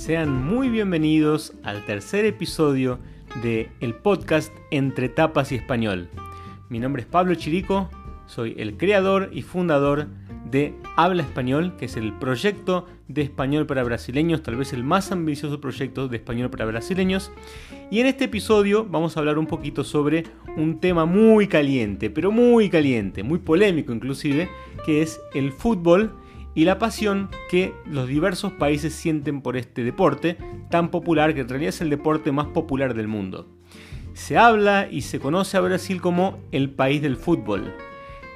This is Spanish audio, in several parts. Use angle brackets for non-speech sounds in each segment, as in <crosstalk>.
Sean muy bienvenidos al tercer episodio de el podcast Entre Tapas y Español. Mi nombre es Pablo Chirico, soy el creador y fundador de Habla Español, que es el proyecto de español para brasileños, tal vez el más ambicioso proyecto de español para brasileños. Y en este episodio vamos a hablar un poquito sobre un tema muy caliente, pero muy caliente, muy polémico inclusive, que es el fútbol y la pasión que los diversos países sienten por este deporte tan popular que en realidad es el deporte más popular del mundo. Se habla y se conoce a Brasil como el país del fútbol.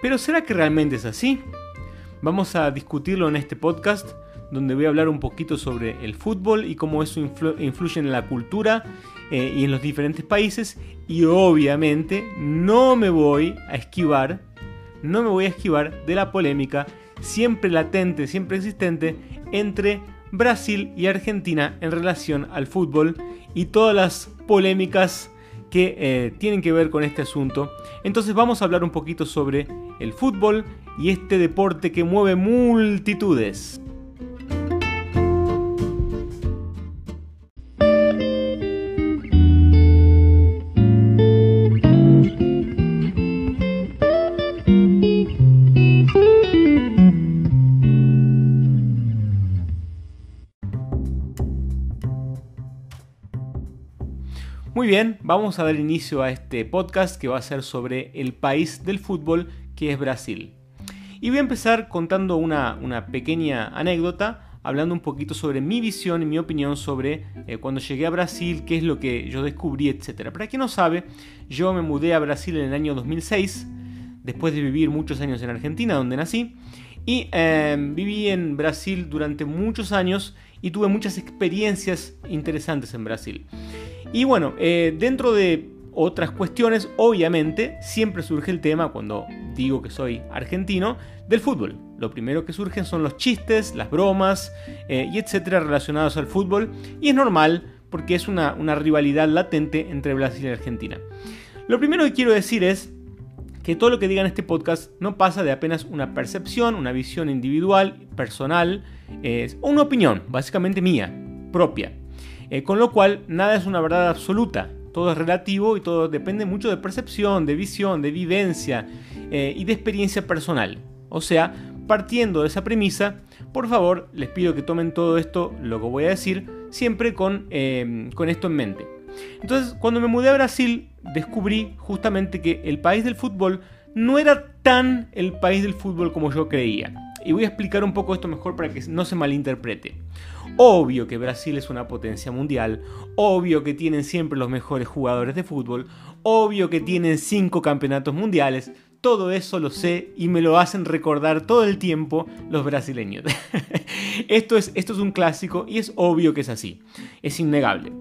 Pero ¿será que realmente es así? Vamos a discutirlo en este podcast donde voy a hablar un poquito sobre el fútbol y cómo eso influye en la cultura eh, y en los diferentes países y obviamente no me voy a esquivar, no me voy a esquivar de la polémica siempre latente, siempre existente entre Brasil y Argentina en relación al fútbol y todas las polémicas que eh, tienen que ver con este asunto. Entonces vamos a hablar un poquito sobre el fútbol y este deporte que mueve multitudes. Muy bien, vamos a dar inicio a este podcast que va a ser sobre el país del fútbol que es Brasil. Y voy a empezar contando una, pequeña anécdota, hablando un poquito sobre mi visión y mi opinión sobre eh, cuando llegué a Brasil, qué es lo que yo descubrí, etc. Para quien no sabe, yo me mudé a Brasil en el año 2006, después de vivir muchos años en Argentina, donde nací, y em, viví en Brasil durante muchos años y tuve muchas experiencias interesantes en Brasil. Y bueno, eh, dentro de otras cuestiones, obviamente, siempre surge el tema, cuando digo que soy argentino, del fútbol. Lo primero que surgen son los chistes, las bromas eh, y etcétera relacionados al fútbol. Y es normal porque es una, una rivalidad latente entre Brasil y Argentina. Lo primero que quiero decir es que todo lo que diga en este podcast no pasa de apenas una percepción, una visión individual, personal, es una opinión, básicamente mía, propia. Eh, con lo cual, nada es una verdad absoluta. Todo es relativo y todo depende mucho de percepción, de visión, de vivencia eh, y de experiencia personal. O sea, partiendo de esa premisa, por favor, les pido que tomen todo esto, lo que voy a decir, siempre con, eh, con esto en mente. Entonces, cuando me mudé a Brasil, descubrí justamente que el país del fútbol no era tan el país del fútbol como yo creía. Y voy a explicar un poco esto mejor para que no se malinterprete. Obvio que Brasil es una potencia mundial, obvio que tienen siempre los mejores jugadores de fútbol, obvio que tienen cinco campeonatos mundiales, todo eso lo sé y me lo hacen recordar todo el tiempo los brasileños. <laughs> esto, es, esto es un clásico y es obvio que es así, es innegable.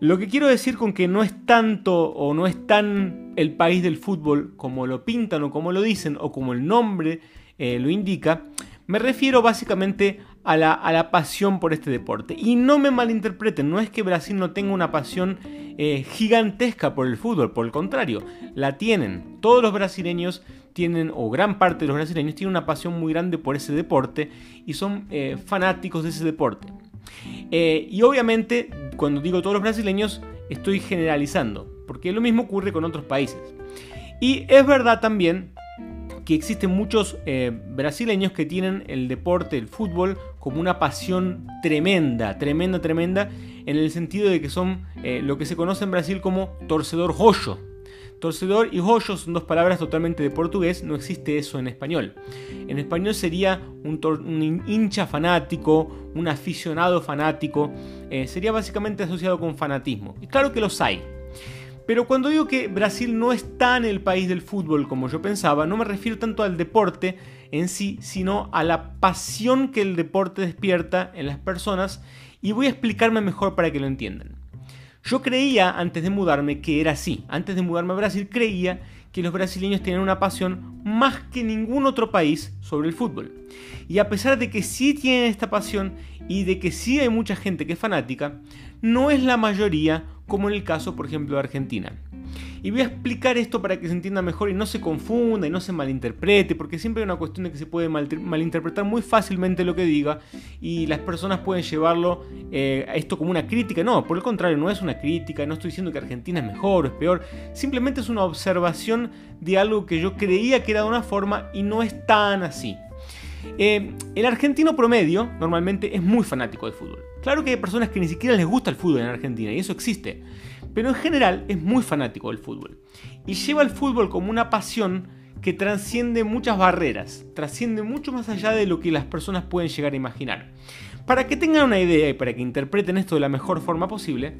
Lo que quiero decir con que no es tanto o no es tan el país del fútbol como lo pintan o como lo dicen o como el nombre eh, lo indica, me refiero básicamente a la, pasión por este deporte. Y no me malinterpreten, no es que Brasil no tenga una pasión eh, gigantesca por el fútbol, por el contrario, la tienen. Todos los brasileños tienen, o gran parte de los brasileños tienen una pasión muy grande por ese deporte y son eh, fanáticos de ese deporte. Eh, y obviamente, cuando digo todos los brasileños, estoy generalizando, porque lo mismo ocurre con otros países. Y es verdad también que existen muchos eh, brasileños que tienen el deporte, el fútbol, como una pasión tremenda, tremenda, tremenda, en el sentido de que son eh, lo que se conoce en Brasil como torcedor joyo. Torcedor y joyo son dos palabras totalmente de portugués, no existe eso en español. En español sería un, hincha fanático, un aficionado fanático, eh, sería básicamente asociado con fanatismo. Y claro que los hay, pero cuando digo que Brasil no es tan el país del fútbol como yo pensaba, no me refiero tanto al deporte en sí, sino a la pasión que el deporte despierta en las personas y voy a explicarme mejor para que lo entiendan. Yo creía antes de mudarme que era así. Antes de mudarme a Brasil creía que los brasileños tenían una pasión más que ningún otro país sobre el fútbol. Y a pesar de que sí tienen esta pasión y de que sí hay mucha gente que es fanática, no es la mayoría como en el caso, por ejemplo, de Argentina. Y voy a explicar esto para que se entienda mejor y no se confunda y no se malinterprete, porque siempre hay una cuestión de que se puede malinterpretar muy fácilmente lo que diga y las personas pueden llevarlo eh, a esto como una crítica. No, por el contrario, no es una crítica, no estoy diciendo que Argentina es mejor o es peor, simplemente es una observación de algo que yo creía que era de una forma y no es tan así. Eh, el argentino promedio normalmente es muy fanático del fútbol. Claro que hay personas que ni siquiera les gusta el fútbol en Argentina y eso existe pero en general es muy fanático del fútbol. Y lleva el fútbol como una pasión que trasciende muchas barreras, trasciende mucho más allá de lo que las personas pueden llegar a imaginar. Para que tengan una idea y para que interpreten esto de la mejor forma posible,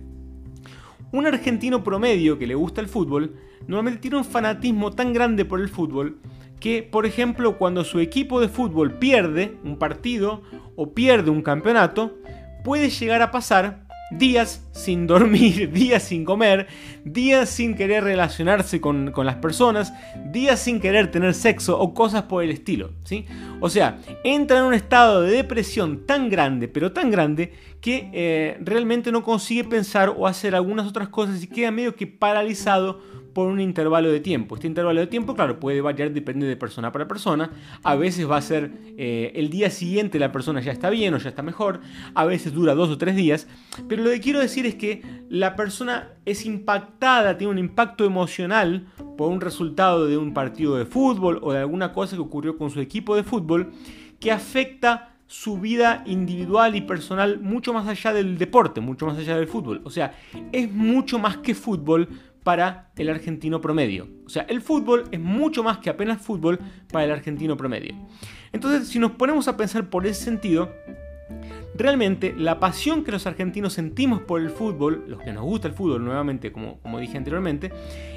un argentino promedio que le gusta el fútbol normalmente tiene un fanatismo tan grande por el fútbol que, por ejemplo, cuando su equipo de fútbol pierde un partido o pierde un campeonato, puede llegar a pasar días sin dormir, <laughs> días sin comer, días sin querer relacionarse con, las personas, días sin querer tener sexo o cosas por el estilo. ¿sí? O sea, entra en un estado de depresión tan grande, pero tan grande, que eh, realmente no consigue pensar o hacer algunas otras cosas y queda medio que paralizado por un intervalo de tiempo. Este intervalo de tiempo, claro, puede variar, depende de persona para persona. A veces va a ser eh, el día siguiente la persona ya está bien o ya está mejor. A veces dura dos o tres días. Pero lo que quiero decir es que la persona es impactada, tiene un impacto emocional por un resultado de un partido de fútbol o de alguna cosa que ocurrió con su equipo de fútbol que afecta su vida individual y personal mucho más allá del deporte, mucho más allá del fútbol. O sea, es mucho más que fútbol para el argentino promedio. O sea, el fútbol es mucho más que apenas fútbol para el argentino promedio. Entonces, si nos ponemos a pensar por ese sentido, realmente la pasión que los argentinos sentimos por el fútbol, los que nos gusta el fútbol nuevamente, como, como dije anteriormente,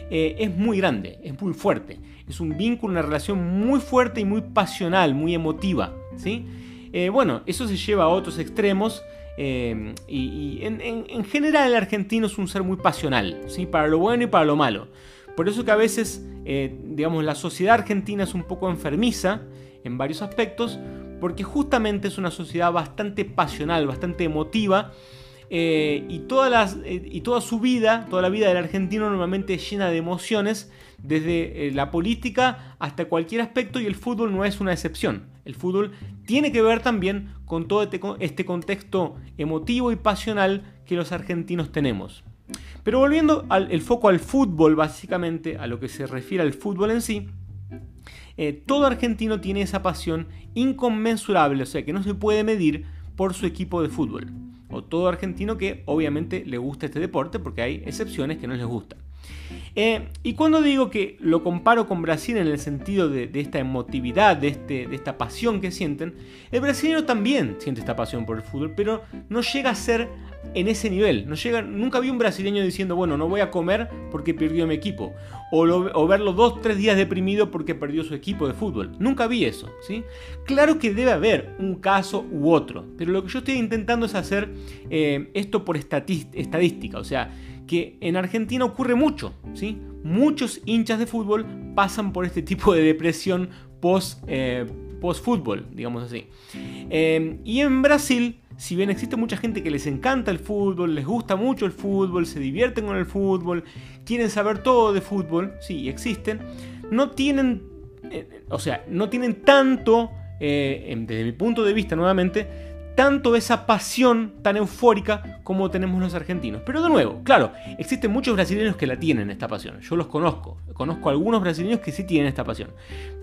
eh, es muy grande, es muy fuerte. Es un vínculo, una relación muy fuerte y muy pasional, muy emotiva. ¿sí? Eh, bueno, eso se lleva a otros extremos Em, y, en, general el argentino es un ser muy pasional, ¿sí? para lo bueno y para lo malo. Por eso que a veces, eh, digamos, la sociedad argentina es un poco enfermiza en varios aspectos, porque justamente es una sociedad bastante pasional, bastante emotiva, eh, y, eh, y toda su vida, toda la vida del argentino normalmente es llena de emociones, desde la política hasta cualquier aspecto, y el fútbol no es una excepción. El fútbol tiene que ver también con todo este, este contexto emotivo y pasional que los argentinos tenemos. Pero volviendo al, el foco al fútbol, básicamente, a lo que se refiere al fútbol en sí, eh, todo argentino tiene esa pasión inconmensurable, o sea que no se puede medir por su equipo de fútbol. O todo argentino que obviamente le gusta este deporte, porque hay excepciones que no les gusta. Eh, y cuando digo que lo comparo con Brasil en el sentido de, esta emotividad, de, este, de esta pasión que sienten, el brasileño también siente esta pasión por el fútbol, pero no llega a ser en ese nivel. No llega, nunca vi un brasileño diciendo, bueno, no voy a comer porque perdió mi equipo. O, o, verlo dos, tres días deprimido porque perdió su equipo de fútbol. Nunca vi eso. ¿sí? Claro que debe haber un caso u otro. Pero lo que yo estoy intentando es hacer eh, esto por estadística. O sea, que en Argentina ocurre mucho, ¿sí? Muchos hinchas de fútbol pasan por este tipo de depresión post, eh, fútbol, digamos así. Eh, y en Brasil, si bien existe mucha gente que les encanta el fútbol, les gusta mucho el fútbol, se divierten con el fútbol, quieren saber todo de fútbol, sí, existen, no tienen, eh, o sea, no tienen tanto, desde mi punto de vista nuevamente, tanto esa pasión tan eufórica como tenemos los argentinos. Pero de nuevo, claro, existen muchos brasileños que la tienen esta pasión. Yo los conozco. Conozco algunos brasileños que sí tienen esta pasión.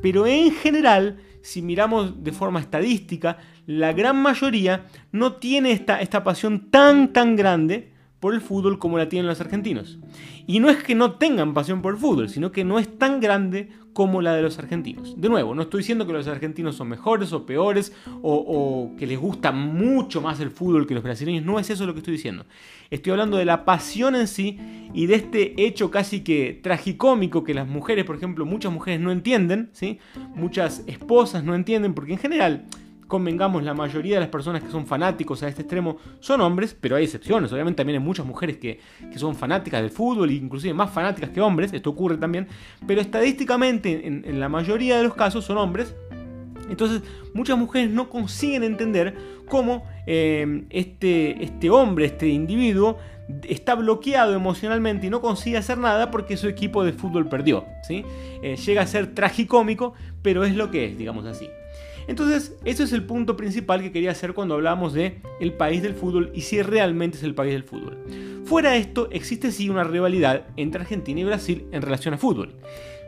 Pero en general, si miramos de forma estadística, la gran mayoría no tiene esta, esta pasión tan tan grande por el fútbol como la tienen los argentinos. Y no es que no tengan pasión por el fútbol, sino que no es tan grande como la de los argentinos. De nuevo, no estoy diciendo que los argentinos son mejores o peores o, que les gusta mucho más el fútbol que los brasileños, no es eso lo que estoy diciendo. Estoy hablando de la pasión en sí y de este hecho casi que tragicómico que las mujeres, por ejemplo, muchas mujeres no entienden, ¿sí? muchas esposas no entienden, porque en general convengamos, la mayoría de las personas que son fanáticos a este extremo son hombres, pero hay excepciones. Obviamente también hay muchas mujeres que, son fanáticas del fútbol, inclusive más fanáticas que hombres, esto ocurre también, pero estadísticamente en, la mayoría de los casos son hombres. Entonces muchas mujeres no consiguen entender cómo eh, este, este hombre, este individuo, está bloqueado emocionalmente y no consigue hacer nada porque su equipo de fútbol perdió. ¿sí? Eh, llega a ser tragicómico, pero es lo que es, digamos así. Entonces, ese es el punto principal que quería hacer cuando hablamos de el país del fútbol y si realmente es el país del fútbol. Fuera de esto, existe sí una rivalidad entre Argentina y Brasil en relación a fútbol.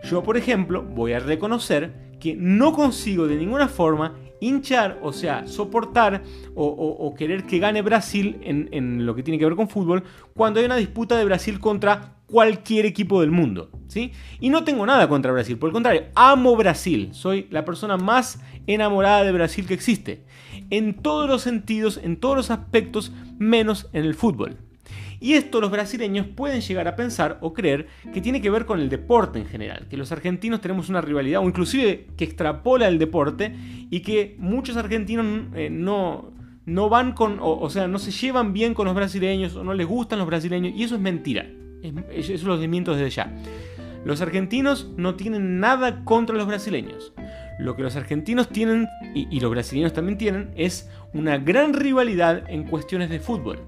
Yo, por ejemplo, voy a reconocer que no consigo de ninguna forma hinchar, o sea, soportar o, querer que gane Brasil en, en, lo que tiene que ver con fútbol cuando hay una disputa de Brasil contra cualquier equipo del mundo. ¿sí? Y no tengo nada contra Brasil, por el contrario, amo Brasil, soy la persona más enamorada de Brasil que existe, en todos los sentidos, en todos los aspectos, menos en el fútbol. Y esto los brasileños pueden llegar a pensar o creer que tiene que ver con el deporte en general, que los argentinos tenemos una rivalidad o inclusive que extrapola el deporte y que muchos argentinos eh, no, no van con, o, sea, no se llevan bien con los brasileños o no les gustan los brasileños y eso es mentira. Eso los desmiento desde ya. Los argentinos no tienen nada contra los brasileños. Lo que los argentinos tienen, y, y los brasileños también tienen, es una gran rivalidad en cuestiones de fútbol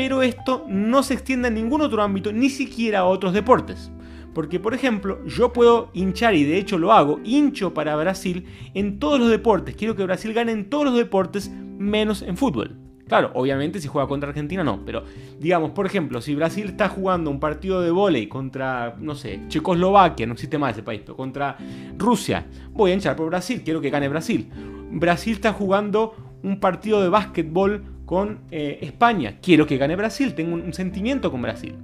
pero esto no se extiende a ningún otro ámbito, ni siquiera a otros deportes. Porque, por ejemplo, yo puedo hinchar, y de hecho lo hago, hincho para Brasil en todos los deportes. Quiero que Brasil gane en todos los deportes, menos en fútbol. Claro, obviamente si juega contra Argentina no, pero digamos, por ejemplo, si Brasil está jugando un partido de vóley contra, no sé, Checoslovaquia, no existe más ese país, pero contra Rusia, voy a hinchar por Brasil, quiero que gane Brasil. Brasil está jugando un partido de básquetbol con eh, España. Quiero que gane Brasil, tengo un, sentimiento con Brasil.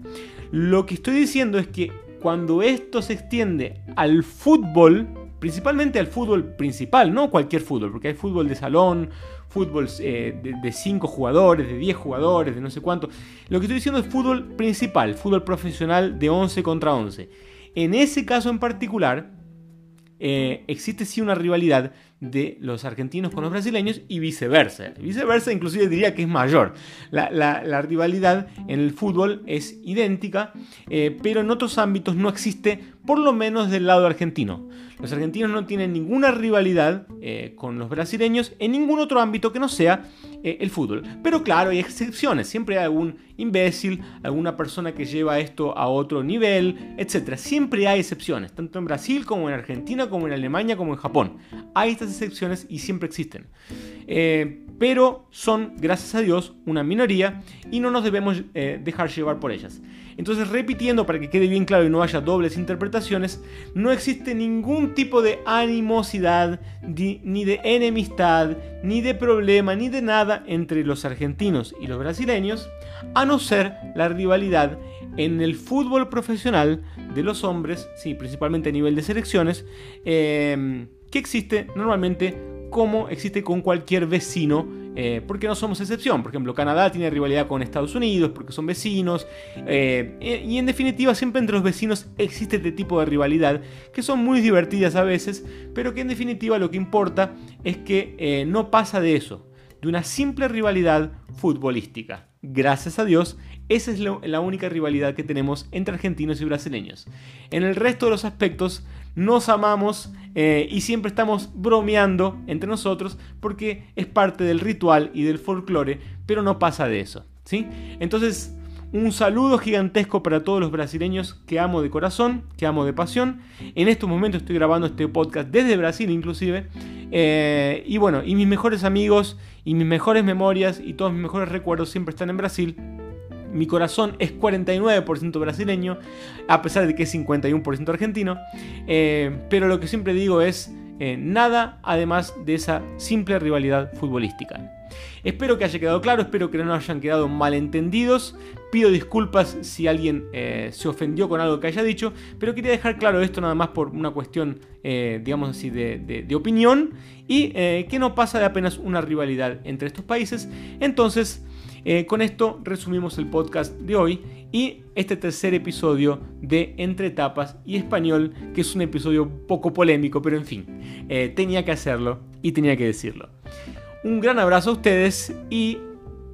Lo que estoy diciendo es que cuando esto se extiende al fútbol, principalmente al fútbol principal, no cualquier fútbol, porque hay fútbol de salón, fútbol eh, de 5 jugadores, de 10 jugadores, de no sé cuánto. Lo que estoy diciendo es fútbol principal, fútbol profesional de 11 contra 11. En ese caso en particular, eh, existe sí una rivalidad de los argentinos con los brasileños y viceversa. Viceversa inclusive diría que es mayor. La, rivalidad en el fútbol es idéntica, eh, pero en otros ámbitos no existe, por lo menos del lado argentino. Los argentinos no tienen ninguna rivalidad eh, con los brasileños en ningún otro ámbito que no sea eh, el fútbol. Pero claro, hay excepciones. Siempre hay algún imbécil, alguna persona que lleva esto a otro nivel, etc. Siempre hay excepciones, tanto en Brasil como en Argentina, como en Alemania, como en Japón. Hay estas excepciones y siempre existen. Eh, pero son, gracias a Dios, una minoría y no nos debemos dejar llevar por ellas. Entonces, repitiendo para que quede bien claro y no haya dobles interpretaciones, no existe ningún tipo de animosidad, ni de enemistad, ni de problema, ni de nada entre los argentinos y los brasileños, no ser la rivalidad en el fútbol profesional de los hombres, sí, principalmente a nivel de selecciones, eh, que existe normalmente como existe con cualquier vecino eh, porque no somos excepción. Por ejemplo, Canadá tiene rivalidad con Estados Unidos porque son vecinos. Eh, y en definitiva, siempre entre los vecinos existe este tipo de rivalidad que son muy divertidas a veces, pero que en definitiva lo que importa es que eh, no pasa de eso, de una simple rivalidad futbolística. Gracias a Dios, esa es la única rivalidad que tenemos entre argentinos y brasileños. En el resto de los aspectos, nos amamos eh, y siempre estamos bromeando entre nosotros porque es parte del ritual y del folclore, pero no pasa de eso. ¿sí? Entonces, un saludo gigantesco para todos los brasileños que amo de corazón, que amo de pasión. En estos momentos estoy grabando este podcast desde Brasil inclusive. Eh, y bueno, y mis mejores amigos y mis mejores memorias y todos mis mejores recuerdos siempre están en Brasil. Mi corazón es 49% brasileño, a pesar de que es 51% argentino. Eh, pero lo que siempre digo es eh, nada además de esa simple rivalidad futbolística. Espero que haya quedado claro, espero que no hayan quedado malentendidos. Pido disculpas si alguien eh, se ofendió con algo que haya dicho, pero quería dejar claro esto nada más por una cuestión, digamos así, de, opinión y que no pasa de apenas una rivalidad entre estos países. Entonces, eh, con esto resumimos el podcast de hoy y este tercer episodio de Entre Tapas y Español, que es un episodio poco polémico, pero en fin, eh, tenía que hacerlo y tenía que decirlo. Un gran abrazo a ustedes y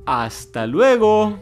hasta luego.